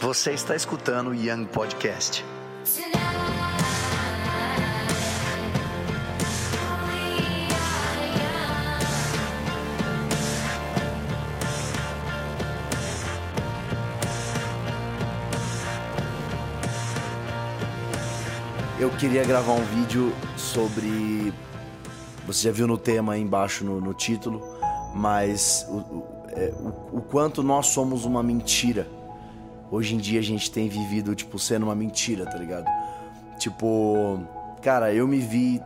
Você está escutando o Young Podcast. Eu queria gravar um vídeo sobre. Você já viu no tema aí embaixo no, no título, mas o, o, é, o, o quanto nós somos uma mentira. Hoje em dia a gente tem vivido, tipo, sendo uma mentira, tá ligado? Tipo, cara, eu me vi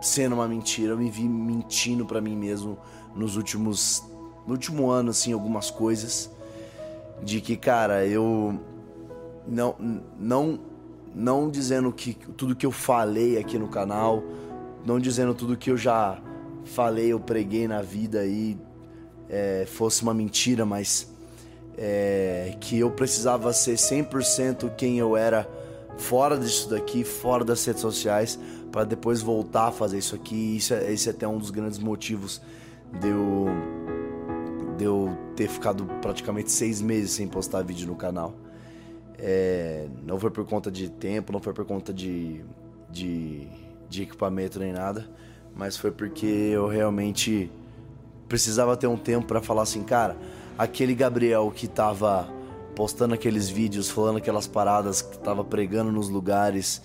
sendo uma mentira, eu me vi mentindo para mim mesmo nos últimos. No último ano, assim, algumas coisas. De que, cara, eu. Não. Não não dizendo que tudo que eu falei aqui no canal, não dizendo tudo que eu já falei, eu preguei na vida aí é, fosse uma mentira, mas é, que eu precisava ser 100% quem eu era fora disso daqui, fora das redes sociais, para depois voltar a fazer isso aqui. Isso é, esse é até um dos grandes motivos de eu, de eu ter ficado praticamente seis meses sem postar vídeo no canal. É, não foi por conta de tempo, não foi por conta de, de, de equipamento nem nada, mas foi porque eu realmente precisava ter um tempo para falar assim, cara, aquele Gabriel que tava postando aqueles vídeos, falando aquelas paradas, que tava pregando nos lugares,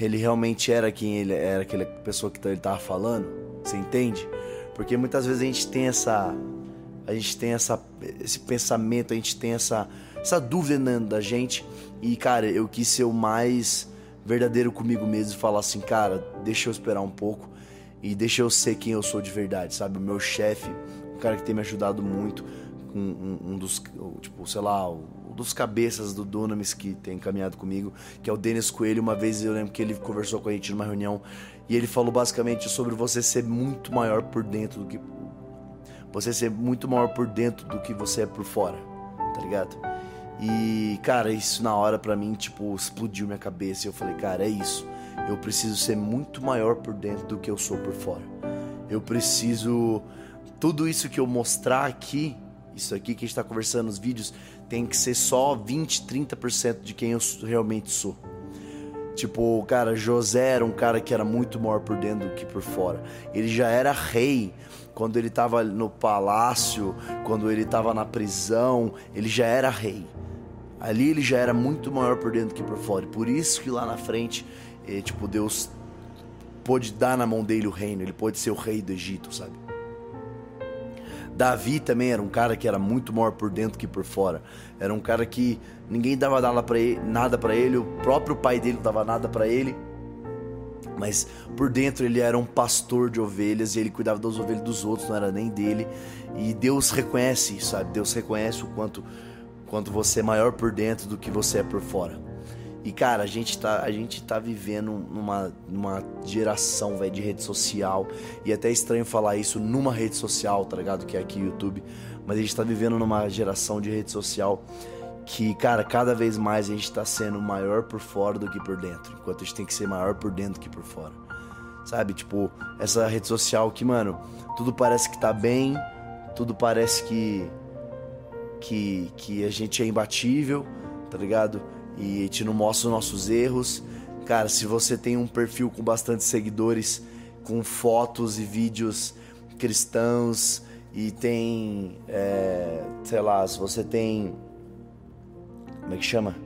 ele realmente era quem ele era, aquela pessoa que ele tava falando, você entende? Porque muitas vezes a gente tem essa a gente tem essa esse pensamento, a gente tem essa essa dúvida dentro da gente. E, cara, eu quis ser o mais verdadeiro comigo mesmo e falar assim, cara, deixa eu esperar um pouco e deixa eu ser quem eu sou de verdade, sabe? O meu chefe, um cara que tem me ajudado muito, um, um, um dos, tipo, sei lá, um dos cabeças do Dunamis que tem caminhado comigo, que é o Denis Coelho. Uma vez eu lembro que ele conversou com a gente numa reunião e ele falou basicamente sobre você ser muito maior por dentro do que. Você ser muito maior por dentro do que você é por fora, tá ligado? E, cara, isso na hora pra mim, tipo, explodiu minha cabeça. E eu falei, cara, é isso. Eu preciso ser muito maior por dentro do que eu sou por fora. Eu preciso. Tudo isso que eu mostrar aqui, isso aqui que a gente tá conversando nos vídeos, tem que ser só 20, 30% de quem eu realmente sou. Tipo, cara, José era um cara que era muito maior por dentro do que por fora. Ele já era rei quando ele estava no palácio, quando ele estava na prisão, ele já era rei. Ali ele já era muito maior por dentro que por fora. E por isso que lá na frente, eh, tipo, Deus pôde dar na mão dele o reino. Ele pôde ser o rei do Egito, sabe? Davi também era um cara que era muito maior por dentro que por fora. Era um cara que ninguém dava nada para ele, o próprio pai dele não dava nada para ele. Mas por dentro ele era um pastor de ovelhas e ele cuidava das ovelhas dos outros, não era nem dele. E Deus reconhece sabe? Deus reconhece o quanto quanto você é maior por dentro do que você é por fora. E cara, a gente tá, a gente tá vivendo numa, numa geração, velho, de rede social. E é até estranho falar isso numa rede social, tá ligado? Que é aqui o YouTube. Mas a gente tá vivendo numa geração de rede social que, cara, cada vez mais a gente tá sendo maior por fora do que por dentro. Enquanto a gente tem que ser maior por dentro que por fora. Sabe? Tipo, essa rede social que, mano, tudo parece que tá bem, tudo parece que que, que a gente é imbatível, tá ligado? E gente não mostra os nossos erros. Cara, se você tem um perfil com bastante seguidores, com fotos e vídeos cristãos, e tem, é, sei lá, se você tem. Como é que chama?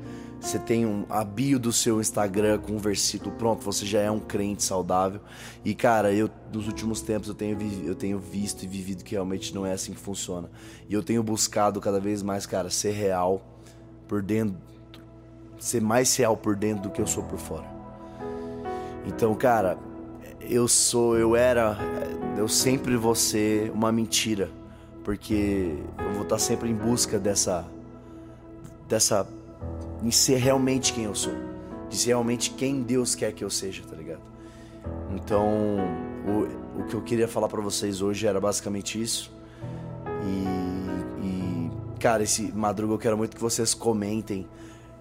Você tem um, a bio do seu Instagram com um versículo pronto, você já é um crente saudável. E cara, eu nos últimos tempos eu tenho, eu tenho visto e vivido que realmente não é assim que funciona. E eu tenho buscado cada vez mais, cara, ser real por dentro, ser mais real por dentro do que eu sou por fora. Então, cara, eu sou, eu era, eu sempre vou ser uma mentira, porque eu vou estar sempre em busca dessa dessa em ser realmente quem eu sou, de ser realmente quem Deus quer que eu seja, tá ligado? Então, o, o que eu queria falar para vocês hoje era basicamente isso. E, e, cara, esse madruga eu quero muito que vocês comentem.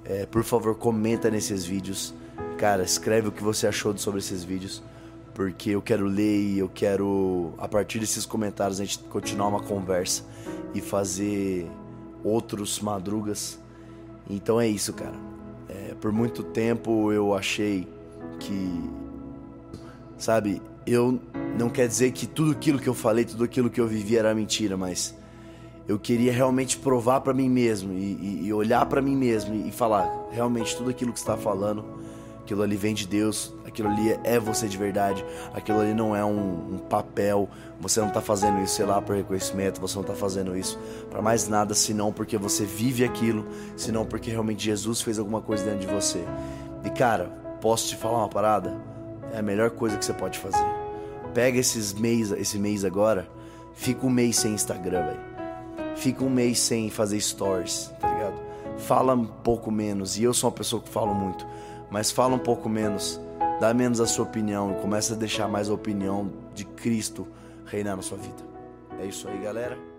É, por favor, comenta nesses vídeos. Cara, escreve o que você achou sobre esses vídeos. Porque eu quero ler e eu quero, a partir desses comentários, a gente continuar uma conversa e fazer outros madrugas Então é isso, cara. É, por muito tempo eu achei que, sabe, eu não quer dizer que tudo aquilo que eu falei, tudo aquilo que eu vivi era mentira, mas eu queria realmente provar para mim mesmo e, e, e olhar para mim mesmo e, e falar realmente tudo aquilo que está falando, aquilo ali vem de Deus, aquilo ali é você de verdade, aquilo ali não é um, um papel, você não está fazendo isso, sei lá, por reconhecimento, você não está fazendo isso para mais nada, senão porque você vive aquilo, senão porque realmente Jesus fez alguma coisa dentro de você. E cara, posso te falar uma parada? É a melhor coisa que você pode fazer. Pega esses mês, esse mês agora, fica um mês sem Instagram, velho fica um mês sem fazer stories, tá ligado? Fala um pouco menos, e eu sou uma pessoa que falo muito, mas fala um pouco menos, dá menos a sua opinião e começa a deixar mais a opinião de Cristo reinar na sua vida. É isso aí, galera.